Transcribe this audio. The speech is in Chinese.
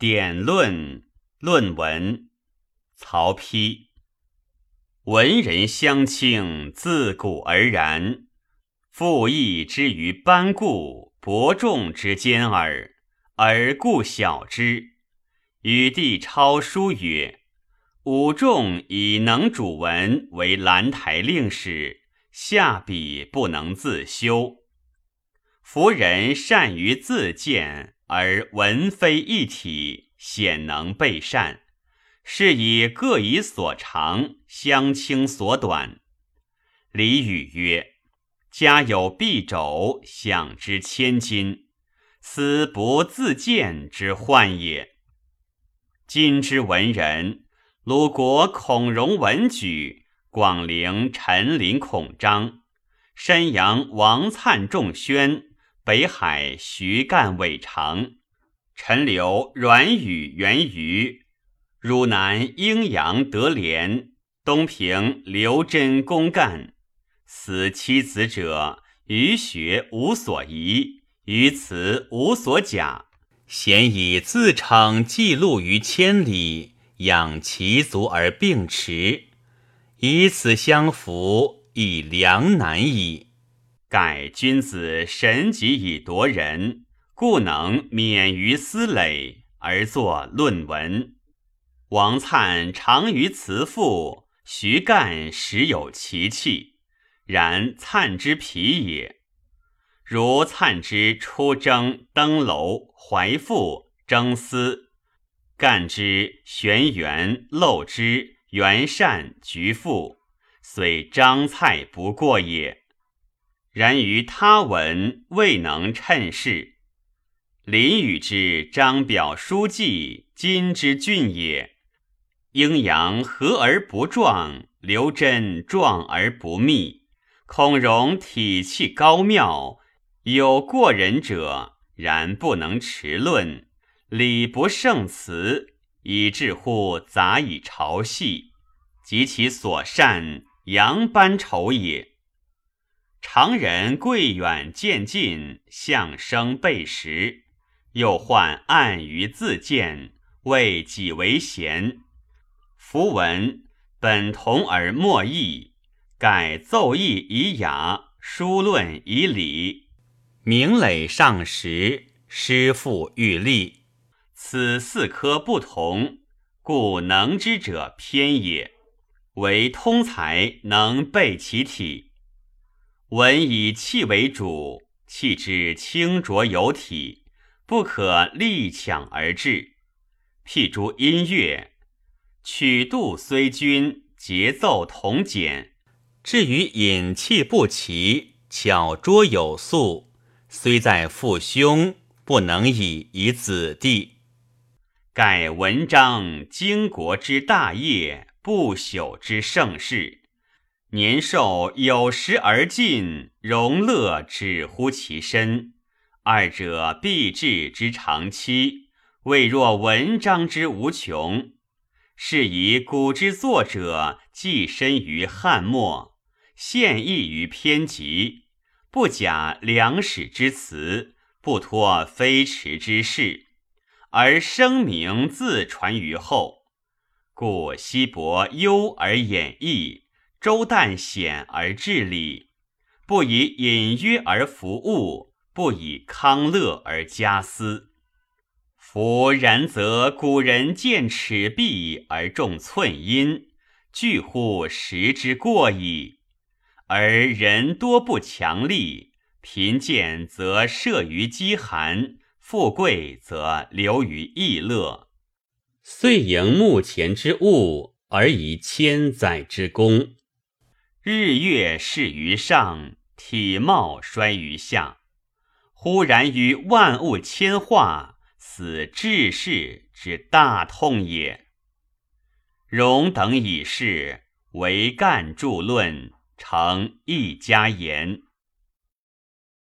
典论论文，曹丕。文人相轻，自古而然。复义之于班固，伯仲之间耳，而故小之。与帝超书曰：“吾仲以能主文为兰台令史，下笔不能自修。夫人善于自见。”而文非一体，显能备善，是以各以所长，相倾所短。李禹曰：“家有敝帚，享之千金，思不自见之患也。”今之文人，鲁国孔融、文举，广陵陈琳、孔章，山阳王粲、仲宣。北海徐干、伟长，陈留阮宇、元瑜，汝南阴阳德廉，东平刘真、公干，死妻子者，于学无所疑，于辞无所假，咸以自称记录于千里，养其足而并驰，以此相符，以良难矣。盖君子神己以夺人，故能免于思累而作论文。王粲长于辞赋，徐干时有其气，然粲之皮也。如粲之出征登楼怀赋征思，干之玄元漏之元善局赋，虽张蔡不过也。然于他文未能称事。林语之张表书记，今之俊也。阴阳和而不壮，刘真壮而不密。孔融体气高妙，有过人者，然不能持论，礼不胜辞，以致乎杂以朝戏，及其所善，扬班丑也。常人贵远渐近，相生背时，又患暗于自见，谓己为贤。夫文本同而莫异，改奏议以雅，书论以礼，名累上实，诗赋欲立。此四科不同，故能之者偏也。唯通才能备其体。文以气为主，气之清浊有体，不可力抢而至。譬诸音乐，曲度虽均，节奏同简，至于引气不齐，巧拙有素，虽在父兄，不能以以子弟。盖文章经国之大业，不朽之盛世。年寿有时而尽，荣乐止乎其身，二者必至之长期，未若文章之无穷。是以古之作者，寄身于汉末，献意于偏急，不假良史之词，不托飞驰之势，而声名自传于后。故稀薄幽而演绎。周旦显而治理，不以隐约而服务，不以康乐而加私。夫然则古人见尺璧而重寸阴，惧乎时之过矣。而人多不强力，贫贱则摄于饥寒，富贵则流于逸乐。遂迎目前之物，而以千载之功。日月逝于上，体貌衰于下。忽然于万物迁化，此治世之大痛也。容等以是为干著论，成一家言。